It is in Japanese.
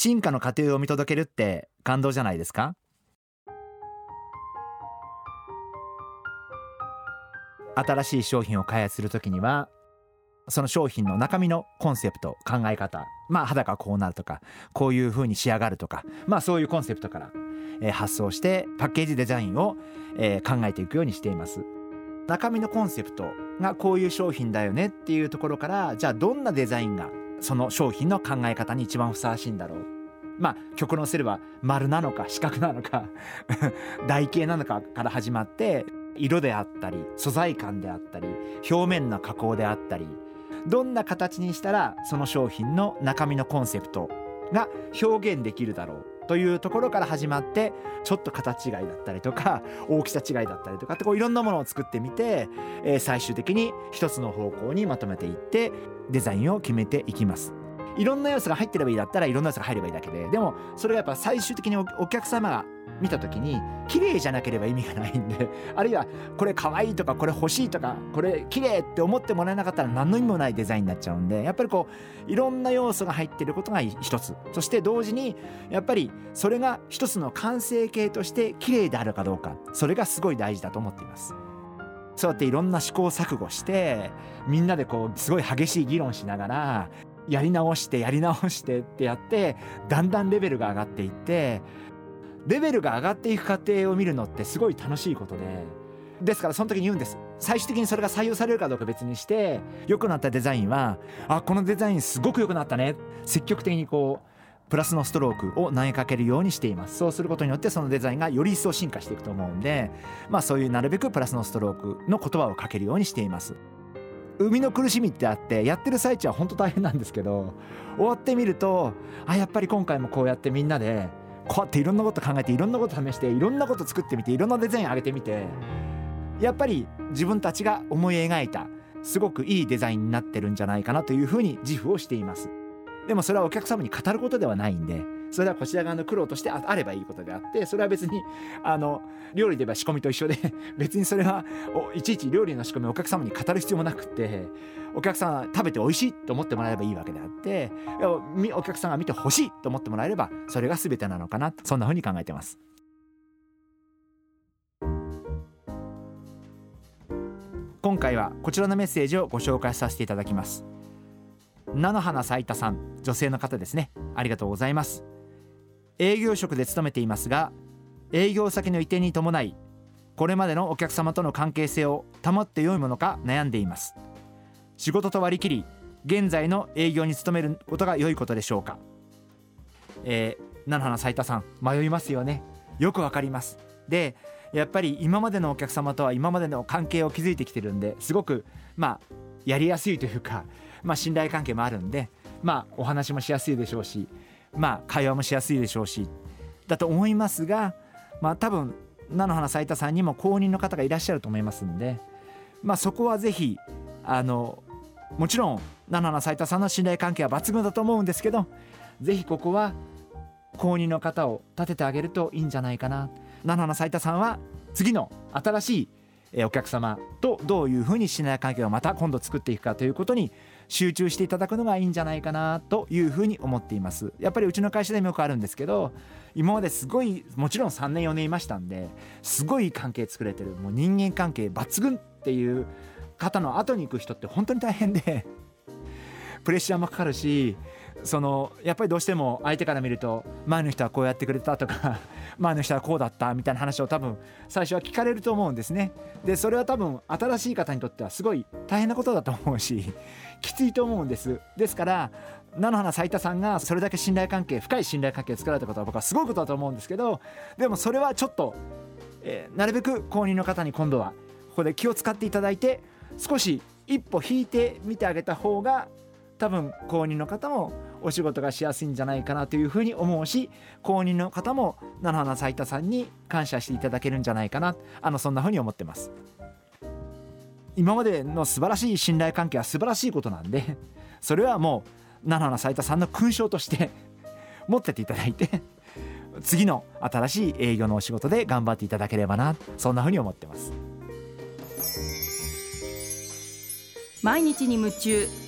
進化の過程を見届けるって感動じゃないですか？新しい商品を開発するときにはその商品の中身のコンセプト考え方まあ肌がこうなるとかこういう風に仕上がるとかまあそういうコンセプトから、え、発想してパッケージデザインを、え、考えていくようにしています。中身のコンセプトがこういう商品だよねっていうところからじゃあどんなデザインがその商品の考え方に一番ふさわしいんだろうまあ極論すれば丸なのか四角なのか 台形なのかから始まって色であったり素材感であったり表面の加工であったりどんな形にしたらその商品の中身のコンセプトが表現できるだろうというところから始まってちょっと形違いだったりとか大きさ違いだったりとかってこういろんなものを作ってみて、えー、最終的に一つの方向にまとめていってデザインを決めていきます。いろんな要素が入ってればいいだったらいろんな要素が入ればいいだけででもそれがやっぱ最終的にお客様が見た時に綺麗じゃなければ意味がないんで あるいはこれ可愛いとかこれ欲しいとかこれ綺麗って思ってもらえなかったら何の意味もないデザインになっちゃうんでやっぱりこういろんな要素が入ってることが一つそして同時にやっぱりそれが一つの完成形として綺麗であるかどうかそれがすごい大事だと思っています。そうやっていろんな試行錯誤してみんなでこうすごい激しい議論しながらやり直してやり直してってやってだんだんレベルが上がっていってレベルが上がっていく過程を見るのってすごい楽しいことでですからその時に言うんです。最終的にそれが採用されるかどうか別にして良くなったデザインはあこのデザインすごく良くなったね。積極的にこうプラスのストロークを投げかけるようにしています。そうすることによってそのデザインがより一層進化していくと思うんでまあそういうなるべくプラスのストロークの言葉をかけるようにしています。生みの苦しみってあってやってる最中は本当大変なんですけど終わってみるとあやっぱり今回もこうやってみんなでこうやっていろんなこと考えていろんなこと試していろんなこと作ってみていろんなデザイン上げてみてやっぱり自分たちが思い描いたすごくいいデザインになってるんじゃないかなというふうに自負をしています。でもそれはお客様に語ることではないんでそれはこちら側の苦労としてあればいいことであってそれは別にあの料理で言えば仕込みと一緒で 別にそれはいちいち料理の仕込みをお客様に語る必要もなくってお客さんは食べて美味しいと思ってもらえればいいわけであってお客さんが見てほしいと思ってもらえればそれが全てなのかなそんなふうに考えてます。今回はこちらのメッセージをご紹介させていただきます。菜の花咲いたさん女性の方ですね。ありがとうございます。営業職で勤めていますが営業先の移転に伴いこれまでのお客様との関係性を保って良いものか悩んでいます。仕事と割り切り現在の営業に勤めることが良いことでしょうか。えー、菜の花斉田さん。迷いますよね。よくわかります。でやっぱり今までのお客様とは今までの関係を築いてきてるんですごくまあやりやすいというか、まあ、信頼関係もあるんでまあお話もしやすいでしょうしまあ会話もしやすいでしょうしだと思いますがまあ多分菜の花斉田さんにも公認の方がいらっしゃると思いますんでまあそこはぜひあのもちろん菜の花斉田さんの信頼関係は抜群だと思うんですけどぜひここは公認の方を立ててあげるといいんじゃないかな。菜の花斉田さんは次の新しいお客様とどういうふうに信頼関係をまた今度作っていくかということに集中していただくのがいいんじゃないかなというふうに思っています。やっぱりうちの会社でもよくあるんですけど今まですごいもちろん3年4年いましたんですごい関係作れてるもう人間関係抜群っていう方の後に行く人って本当に大変でプレッシャーもかかるしそのやっぱりどうしても相手から見ると前の人はこうやってくれたとか 前の人はこうだったみたいな話を多分最初は聞かれると思うんですね。でそれは多分新しい方にとってはすごい大変なことだと思うし きついと思うんです。ですから菜の花咲いたさんがそれだけ信頼関係深い信頼関係を作られたことは僕はすごいことだと思うんですけどでもそれはちょっと、えー、なるべく公認の方に今度はここで気を使っていただいて少し一歩引いてみてあげた方が多分公認の方もお仕事がしやすいんじゃないかなというふうに思うし公認の方も菜の花咲田さんに感謝していただけるんじゃないかな。あのそんなふうに思ってます。今までの素晴らしい信頼関係は素晴らしいことなんでそれはもう菜の花咲田さんの勲章として 持ってていただいて次の新しい営業のお仕事で頑張っていただければなそんなふうに思ってます。毎日に夢中。